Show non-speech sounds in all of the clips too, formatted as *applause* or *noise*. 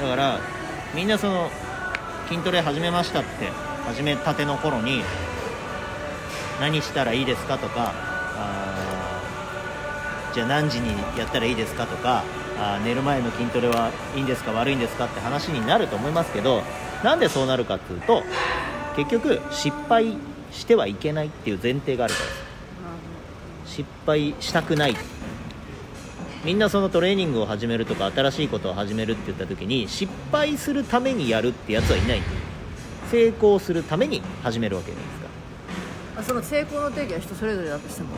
だからみんなその筋トレ始めましたって始めたての頃に何したらいいですかとかじゃあ何時にやったらいいですかとかあー寝る前の筋トレはいいんですか悪いんですかって話になると思いますけどなんでそうなるかっていうと結局失敗してはいけないっていう前提があるからです。失敗したくないみんなそのトレーニングを始めるとか新しいことを始めるって言った時に失敗するためにやるってやつはいない。成功するために始めるわけじゃないですか。あその成功の定義は人それぞれだとしても？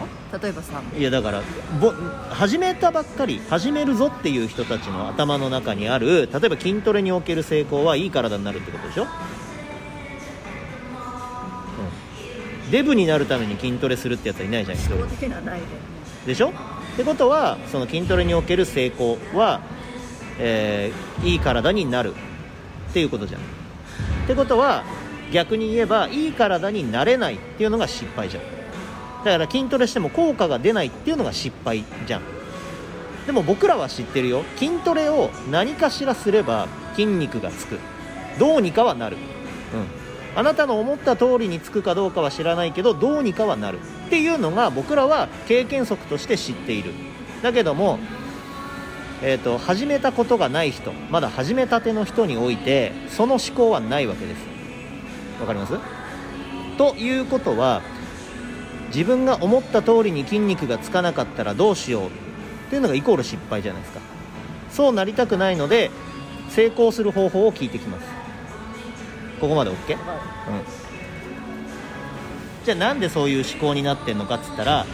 例えばさ。いやだからぼ始めたばっかり始めるぞっていう人たちの頭の中にある例えば筋トレにおける成功はいい体になるってことでしょ、うん、デブになるために筋トレするってやつはいないじゃないですかでしょ？ってことはその筋トレにおける成功は、えーいい体になるっていうことじゃん。ってことは逆に言えばいい体になれないっていうのが失敗じゃん。だから筋トレしても効果が出ないっていうのが失敗じゃん。でも僕らは知ってるよ。筋トレを何かしらすれば筋肉がつく。どうにかはなる。うん。あなたの思った通りにつくかどうかは知らないけどどうにかはなる。っていうのが僕らは経験則として知っている。だけどもえー、と始めたことがない人まだ始めたての人においてその思考はないわけです。わかります？ということは自分が思った通りに筋肉がつかなかったらどうしよう。っていうのがイコール失敗じゃないですか。そうなりたくないので成功する方法を聞いてきます。ここまで OK? うんじゃあなんでそういう思考になってんのかっつったら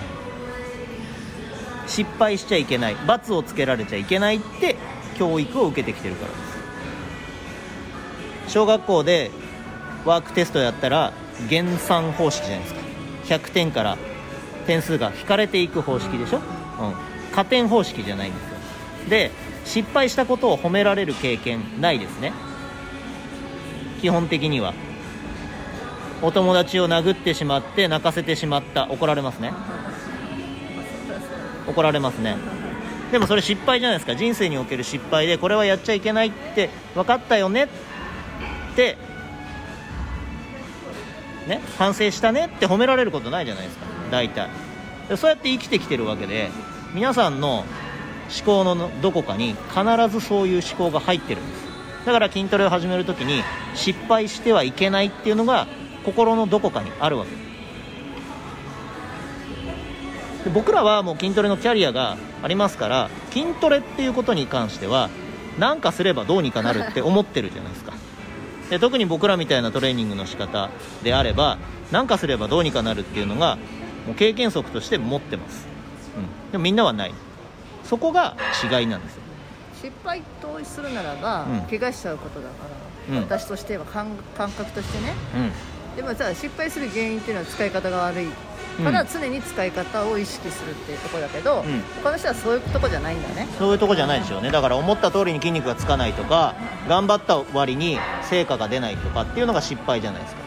失敗しちゃいけない。罰をつけられちゃいけないって教育を受けてきてるから。です小学校でワークテストやったら減算方式じゃないですか。100点から点数が引かれていく方式でしょ、うん、加点方式じゃないんですよ。で失敗したことを褒められる経験ないですね。基本的には。お友達を殴ってしまって泣かせてしまった。怒られますね。怒られますね。でもそれ失敗じゃないですか。人生における失敗でこれはやっちゃいけないって分かったよねってね反省したねって褒められることないじゃないですか。大体。そうやって生きてきてるわけで皆さんの思考のどこかに必ずそういう思考が入ってるんです。だから筋トレを始めるときに失敗してはいけないっていうのが心のどこかにあるわけ。で僕らはもう筋トレのキャリアがありますから筋トレっていうことに関しては何かすればどうにかなるって思ってるじゃないですか。で特に僕らみたいなトレーニングの仕方であれば何かすればどうにかなるっていうのがもう経験則として持ってます、うん、でもみんなはない。そこが違いなんですよ。失敗とするならば、うん。怪我しちゃうことだから、うん。私としては感感覚としてね。うんでもさ失敗する原因っていうのは使い方が悪いから、うん。常に使い方を意識するっていうところだけど、ん。他の人はそういうとこじゃないんだね。そういうとこじゃないでしょうね。だから思った通りに筋肉がつかないとか頑張った割に成果が出ないとかっていうのが失敗じゃないですか。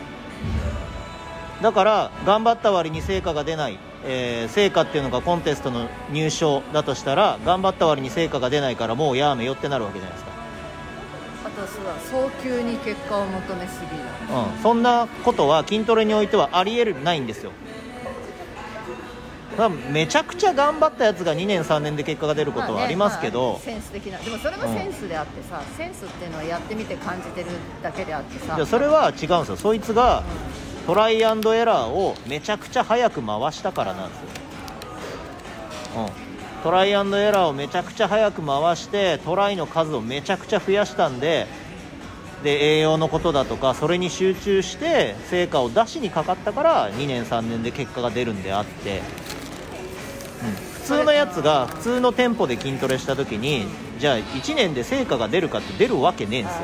だから頑張った割に成果が出ない、えー成果っていうのがコンテストの入賞だとしたら頑張った割に成果が出ないからもうやめよってなるわけじゃないですかは早急に結果を求めすぎだうん、そんなことは筋トレにおいてはありえるないんですよ。まあめちゃくちゃ頑張ったやつが2年3年で結果が出ることはありますけど、まあねまあセンス的な。でもそれもセンスであってさ、センスっていうのはやってみて感じてるだけであってさ。それは違うんですよ。そいつがトライアンドエラーをめちゃくちゃ早く回したからなんですよ、うん、トライアンドエラーをめちゃくちゃ早く回してトライの数をめちゃくちゃ増やしたんでで栄養のことだとかそれに集中して成果を出しにかかったから2年3年で結果が出るんであって、うん、普通のやつが普通のテンポで筋トレした時にじゃあ1年で成果が出るかって出るわけねえんですよ。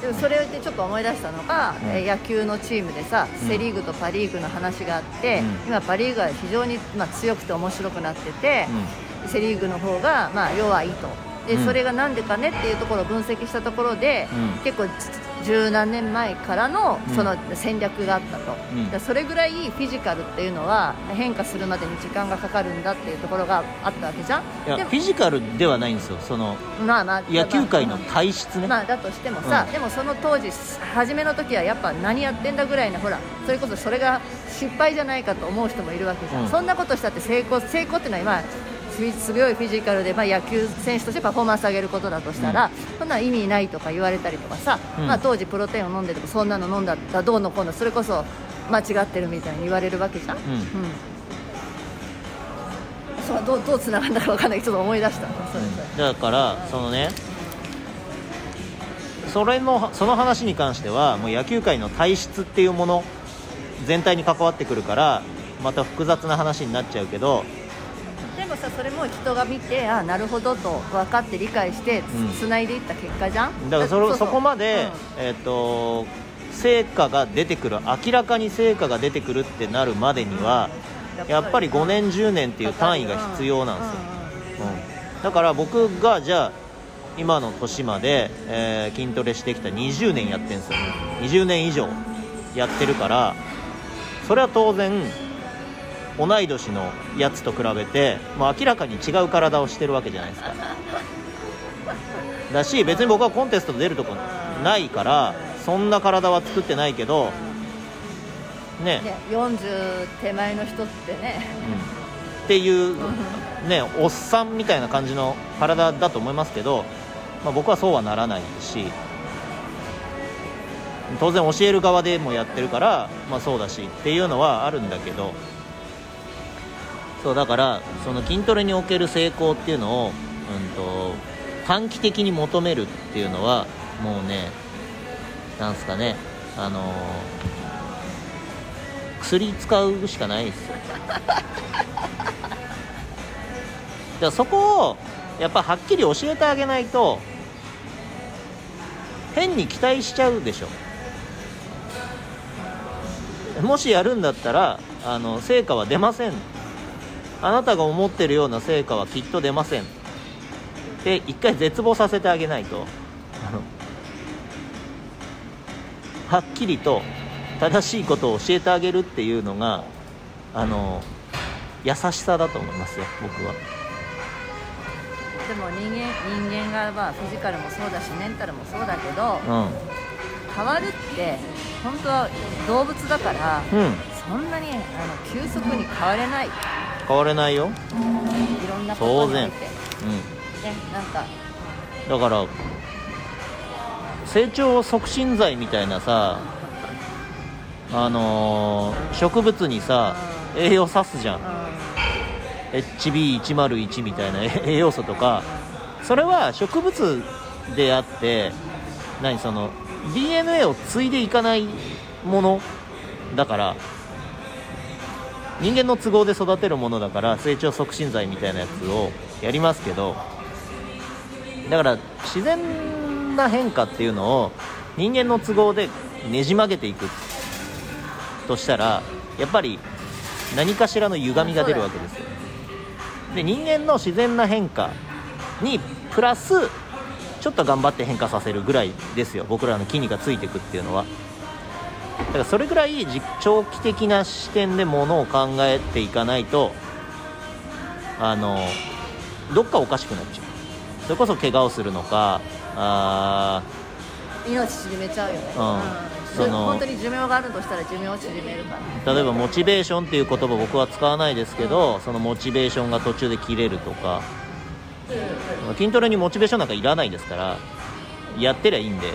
でもそれでちょっと思い出したのが、うん。えー野球のチームでさ、うん。セ・リーグとパ・リーグの話があって、うん。今パ・リーグが非常に、まあ、強くて面白くなってて、セ・リーグの方が、まあ、弱いと。で、うん。それがなんでかねっていうところを分析したところで、うん。結構十何年前からのうん。その戦略があったと、うん。でそれぐらいフィジカルっていうのは変化するまでに時間がかかるんだっていうところがあったわけじゃん。いやでもフィジカルではないんですよ。そのまあまあ野球界のまあ体質ね、まあだとしてもさ、うん。でもその当時初めの時はやっぱ何やってんだぐらいのほらそれこそそれが失敗じゃないかと思う人もいるわけじゃん、うん。そんなことしたって成功成功っていうのは今フィすごいフィジカルで、まあ、野球選手としてパフォーマンス上げることだとしたら、そんな意味ないとか言われたりとかさ、うん。まあ、当時プロテインを飲んでてもそんなの飲んだらどうのこうのそれこそ間違ってるみたいに言われるわけじゃん、うん。そうどうどうつながるんだか分かんないけどちょっと思い出した。それだからそのねそれのその話に関してはもう野球界の体質っていうもの全体に関わってくるからまた複雑な話になっちゃうけどでもさそれも人が見てあなるほどと分かって理解してうん。つないでいった結果じゃん？だからそれうそこまで、えっと成果が出てくる明らかに成果が出てくるってなるまでには、やっぱり5年10年っていう単位が必要なんですよ、うんだから僕がじゃあ今の年まで、えー筋トレしてきた20年やってるんですよ20年以上やってるからそれは当然同い年のやつと比べて、まあ、明らかに違う体をしてるわけじゃないですか。だし別に僕はコンテスト出るとこないからそんな体は作ってないけどね。ね、40手前の人ってね。うん。っていうねおっさんみたいな感じの体だと思いますけど、まあ、僕はそうはならないし当然教える側でもやってるから、まあ、そうだしっていうのはあるんだけどそうだからその筋トレにおける成功っていうのを、うん、と短期的に求めるっていうのはもうねなんすかねあの薬使うしかないですよ。*laughs* だそこをやっぱはっきり教えてあげないと変に期待しちゃうでしょ。もしやるんだったらあの成果は出ません。あなたが思ってるような成果はきっと出ません。で一回絶望させてあげないと。はっきりと正しいことを教えてあげるっていうのがあの優しさだと思いますよ僕は。でも人間人間がまあフィジカルもそうだしメンタルもそうだけどうん。変わるって本当は動物だからうん。そんなにあの急速に変われないい変われないよ。ろんなことにおいて。ねうんなんか。だから成長促進剤みたいなさあのー植物にさ栄養さすじゃん。う HB101 みたいなえ *laughs* 栄養素とか。それは植物であって何その DNA を継いでいかないものだから人間の都合で育てるものだから成長促進剤みたいなやつをやりますけどだから自然な変化っていうのを人間の都合でねじ曲げていくとしたらやっぱり何かしらの歪みが出るわけですよ。で人間の自然な変化にプラスちょっと頑張って変化させるぐらいですよ。僕らの筋肉がついていくっていうのは。だからそれぐらいじ長期的な視点でものを考えていかないとあのどっかおかしくなっちゃう。それこそ怪我をするのかあん命縮めちゃうよね、うん。うん。その本当に寿命があるとしたら寿命を縮めるから。ー例えばモチベーションっていう言葉僕は使わないですけどそのモチベーションが途中で切れるとか。筋トレにモチベーションなんかいらないですからやってりゃいいんで、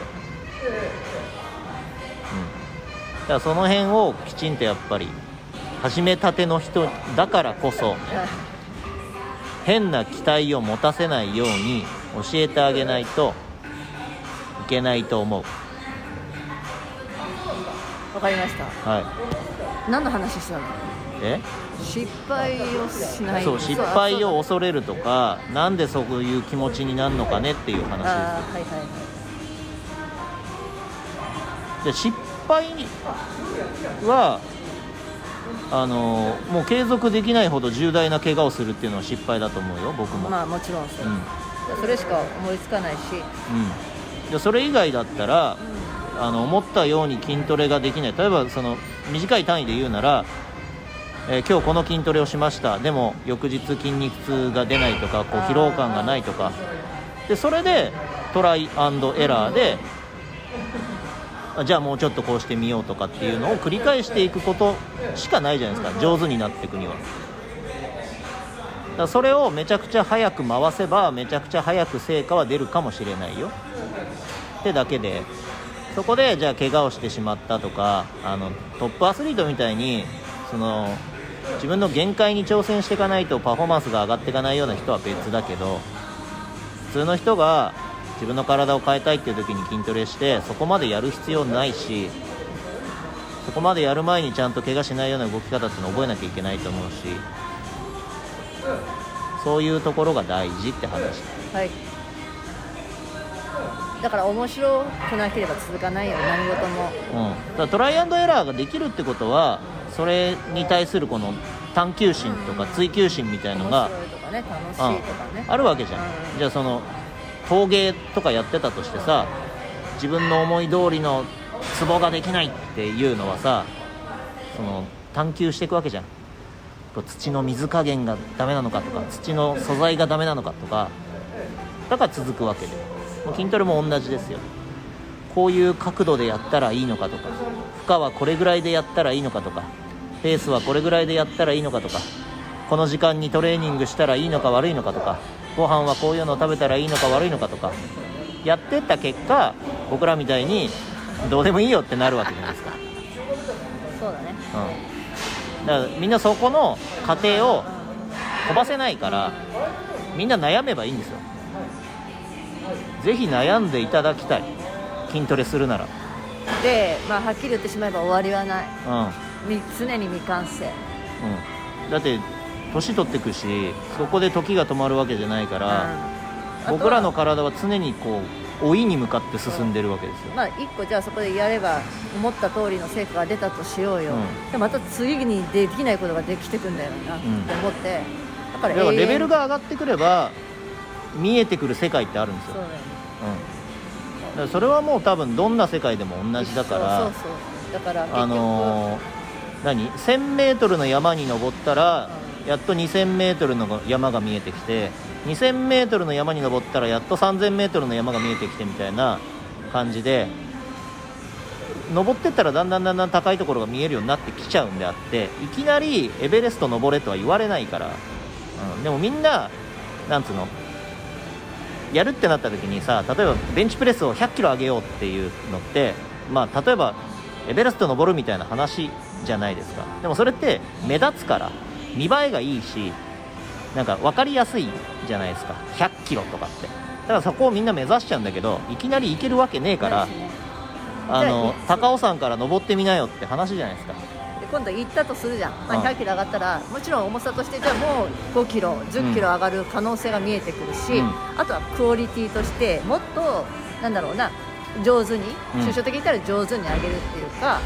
からその辺をきちんとやっぱり始めたての人だからこそ変な期待を持たせないように教えてあげないといけないと思うわかりました。はい。何の話したの？え？失敗をしない。そう失敗を恐れるとかなんでそういう気持ちになるのかねっていう話ですで失敗はあのもう継続できないほど重大な怪我をするっていうのは失敗だと思うよ僕も、まあもちろんそう、うん、それしか思いつかないし、うん、でそれ以外だったらあの思ったように筋トレができない。例えばその短い単位で言うなら、えー今日この筋トレをしました。でも翌日筋肉痛が出ないとかこう疲労感がないとか。でそれでトライアンドエラーであじゃあもうちょっとこうしてみようとかっていうのを繰り返していくことしかないじゃないですか。上手になっていくには。だそれをめちゃくちゃ早く回せばめちゃくちゃ早く成果は出るかもしれないよ。ってだけで。そこでじゃあ怪我をしてしまったとかあのトップアスリートみたいにその自分の限界に挑戦していかないとパフォーマンスが上がっていかないような人は別だけど普通の人が自分の体を変えたいっていう時に筋トレしてそこまでやる必要ないしそこまでやる前にちゃんと怪我しないような動き方っていうのを覚えなきゃいけないと思うしそういうところが大事って話。はい。だから面白くなければ続かないよ何事も。うん、だからトライアンドエラーができるってことはそれに対するこの探求心とか追求心みたいのが面白いとかね楽しいとかね。あるわけじゃん、うん。じゃあその陶芸とかやってたとしてさ自分の思い通りのツボができないっていうのはさその探求していくわけじゃん。土の水加減がダメなのかとか土の素材がダメなのかとかだから続くわけで。筋トレも同じですよ。こういう角度でやったらいいのかとか負荷はこれぐらいでやったらいいのかとかペースはこれぐらいでやったらいいのかとかこの時間にトレーニングしたらいいのか悪いのかとかご飯はこういうのを食べたらいいのか悪いのかとかやってった結果僕らみたいにどうでもいいよってなるわけじゃないですか、そうだね。うん、だからみんなそこの過程を飛ばせないからみんな悩めばいいんですよ。ぜひ悩んでいただきたい。筋トレするなら。で、まあ、はっきり言ってしまえば終わりはない。うん。み常に未完成。うん、だって年取ってくしそこで時が止まるわけじゃないから、うん。僕らの体は常にこう老いに向かって進んでるわけですよ、まあ一個じゃあそこでやれば思った通りの成果が出たとしようよ、うん。でまた次にできないことができてくんだよなってん思って、だからレベルがが上がってくれば見えてくる世界ってあるんですよ、そうだよね。うん、だからそれはもう多分どんな世界でも同じだからそうそうだからあのー何？1000m の山に登ったらやっと 2000m の山が見えてきて 2000m の山に登ったらやっと 3000m の山が見えてきてみたいな感じで登ってったらだんだんだんだん高いところが見えるようになってきちゃうんであっていきなりエベレスト登れとは言われないから、うん、でもみんななんつうのやるってなった時にさ例えばベンチプレスを1 0 0キロ上げようっていうのって、まあ、例えばエベレスト登るみたいな話じゃないですか。でもそれって目立つから。見栄えがいいしなんか分かりやすいじゃないですか。1 0 0キロとかって。だからそこをみんな目指しちゃうんだけどいきなり行けるわけねえからあの高尾山から登ってみなよって話じゃないですか。で今度行ったとするじゃん、まあ、うん100キロ上がったらもちろん重さとしてじゃあもう5キロ10キロ上がる可能性が見えてくるし、うん。あとはクオリティとしてもっとなんだろうな上手にうん。抽象的に言ったら上手に上げるっていうか、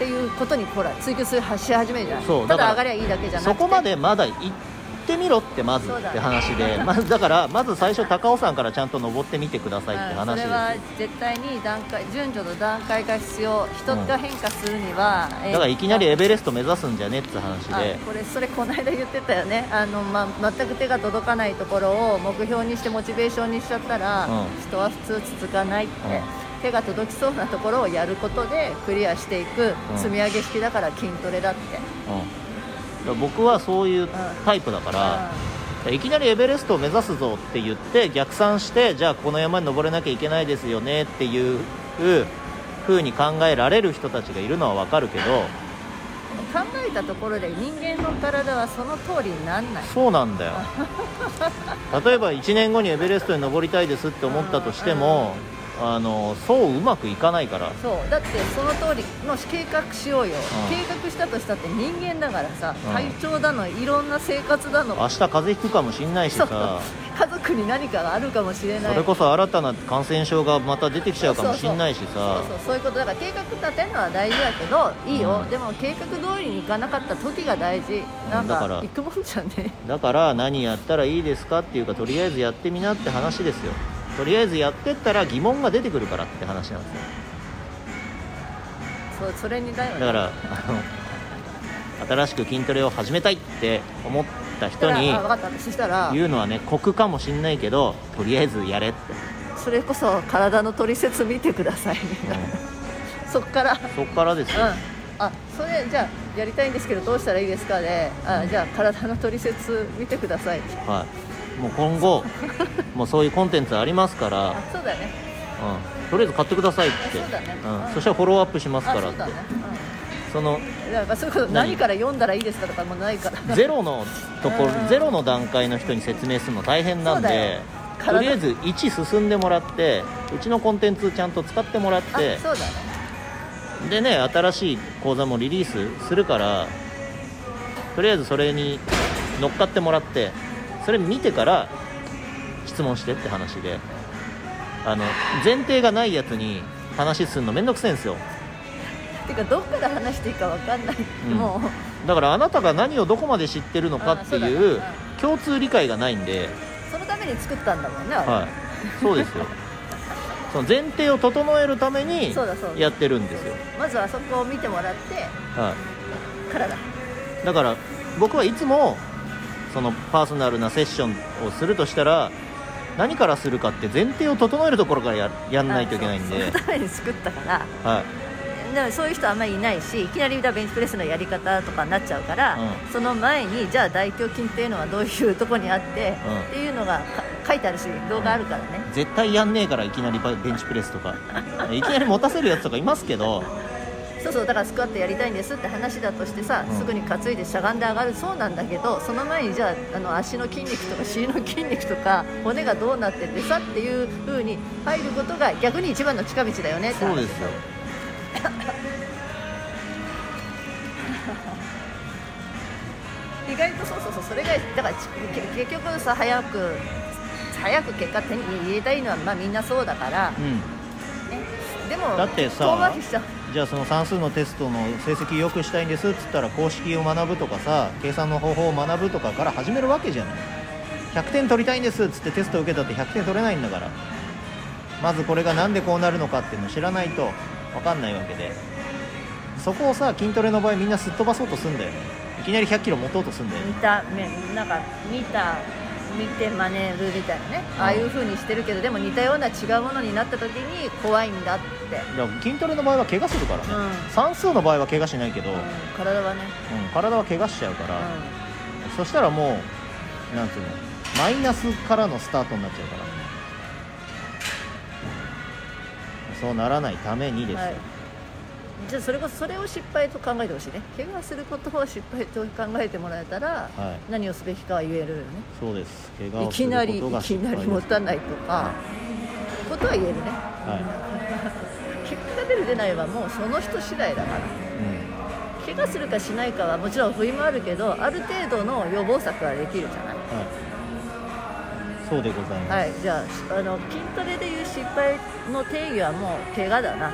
っていうことにほら追求するし始めるじゃん。そうただ上がりゃいいだけじゃなくて。そこまでまだ行ってみろってまずって話で、まず *laughs* だからまず最初高尾山からちゃんと登ってみてくださいってうん話で。すよそれは絶対に段階順序の段階が必要。人が変化するには、えーだからいきなりエベレスト目指すんじゃねって話で。あこれそれこの間言ってたよね。あの、まあ、全く手が届かないところを目標にしてモチベーションにしちゃったら、うん。人は普通続かないって、うん手が届きそうなところをやることでクリアしていくうん。積み上げ式だから筋トレだって、うん、僕はそういうタイプだから、いきなりエベレストを目指すぞって言って逆算してじゃあこの山に登れなきゃいけないですよねっていう風に考えられる人たちがいるのはわかるけど考えたところで人間の体はその通りになんない。そうなんだよ。*laughs* 例えば1年後にエベレストに登りたいですって思ったとしてもあのそううまくいかないから。そう。だってその通りの計画しようよ、ん。計画したとしたって人間だからさ、うん。体調だのいろんな生活だの。明日風邪ひくかもしんないしさ。家族に何かがあるかもしれない。それこそ新たな感染症がまた出てきちゃうかもしれないしさ。そうそう。そういうことだから計画立てるのは大事だけどいいよ、うん。でも計画通りにいかなかった時が大事。なんかだから。行くもんじゃねだから何やったらいいですかっていうかとりあえずやってみなって話ですよとりあえずやってったら疑問が出てくるからって話なんですよ。そうそれにだよね。だからあの新しく筋トレを始めたいって思った人に言うのはね酷かもしんないけどとりあえずやれって、それこそ体の取説見てください。みたいな、そっから。そっからですよ、うん。あそれじゃあやりたいんですけどどうしたらいいですかで、あじゃあ体の取説見てください。はい、もう今後 *laughs* もうそういうコンテンツありますから、あそうだね。うん、とりあえず買ってくださいって。あそうだね。うん。うん。そしたらフォローアップしますあからって。そのうん、だからそういうこと何？から読んだらいいですかとかもないから。ゼロのところうん。ゼロの段階の人に説明するの大変なんでよ。とりあえず1進んでもらってうちのコンテンツちゃんと使ってもらっあてそうだね。でね新しい講座もリリースするからとりあえずそれに乗っかってもらってそれ見てから質問してって話であの前提がないやつに話するのめんどくさいんですよ。てかどっから話していいかわかんない、うん。もう。だからあなたが何をどこまで知ってるのかっていう共通理解がないんで、そのために作ったんだもんねはい、そうですよ。その前提を整えるためにやってるんですよ、まずあそこを見てもらってはからだ。い、だから僕はいつもそのパーソナルなセッションをするとしたら何からするかって前提を整えるところからややんないといけないんで。あそのために作ったから。はい。でもそういう人あんまりいないしいきなりベンチプレスのやり方とかになっちゃうから、うん。その前にじゃあ大胸筋っていうのはどういうとこにあって、うん。っていうのがか書いてあるし動画あるからね、絶対やんねえからいきなりバベンチプレスとか。いきなり持たせるやつとかいますけどそうそうだからスクワットやりたいんですって話だとしてさ、うん。すぐに担いでしゃがんで上がるそうなんだけどその前にじゃああの足の筋肉とか *laughs* 尻の筋肉とか骨がどうなっててさっていう風に入ることが逆に一番の近道だよねって話。そうですよ。意外とそうそうそうそれがだから結局さ早く早く結果手に入れたいのはまあみんなそうだから、うん。ね、でもだってさ遠回りしちゃうじゃあその算数のテストの成績良くしたいんですっつったら公式を学ぶとかさ計算の方法を学ぶとかから始めるわけじゃない。100点取りたいんですっつってテスト受けたって100点取れないんだから。まずこれがなんでこうなるのかっていうのを知らないと分かんないわけで。そこをさ筋トレの場合みんなすっ飛ばそうとすんだよね。いきなり100キロ持とうとすんだよ見た目なんか見た見て真似るみたいなね、ああいう風にしてるけどでも似たような違うものになった時に怖いんだって、だから筋トレの場合は怪我するからね、うん。算数の場合は怪我しないけど、ううん。ん、体はね、体は怪我しちゃうから、うそしたらもうなんつうの。マイナスからのスタートになっちゃうから。そうならないためにですよ、んはい、じゃあそれこそそれを失敗と考えてほしいね。怪我することを失敗と考えてもらえたら、はい。何をすべきかは言えるよね。そうです。怪我いをするきなりいきなり持たないとかことは言えるね。は結果が出る出ないはもうその人次第だから。い、うん。怪我するかしないかはもちろん不意もあるけどある程度の予防策はできるじゃない。はい、そうでございます、はい。じゃああの筋トレでいう失敗の定義はもう怪我だな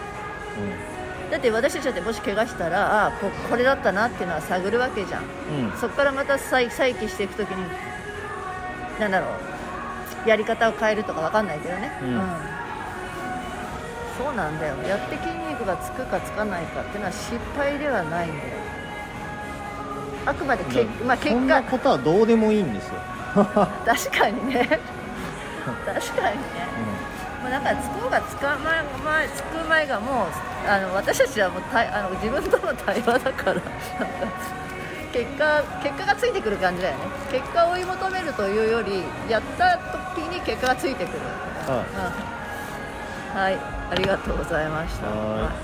だって私たちだってもし怪我したらあここれだったなっていうのは探るわけじゃん。うん、うんそこからまた再再起していくときになんだろうやり方を変えるとかわかんないけどね、うん。そうなんだよ。やって筋肉がつくかつかないかっていうのは失敗ではないんだよ。あくまでけ、まあ、結そんな果ことはどうでもいいんですよ、*laughs* 確かにね。確かにね。もうなんかつこうがつかま前つく前がもうあの私たちはもう対あの自分との対話だから結果結果がついてくる感じだよね。結果を追い求めるというよりやった時に結果がついてくる、はうん。はい。ありがとうございました。はい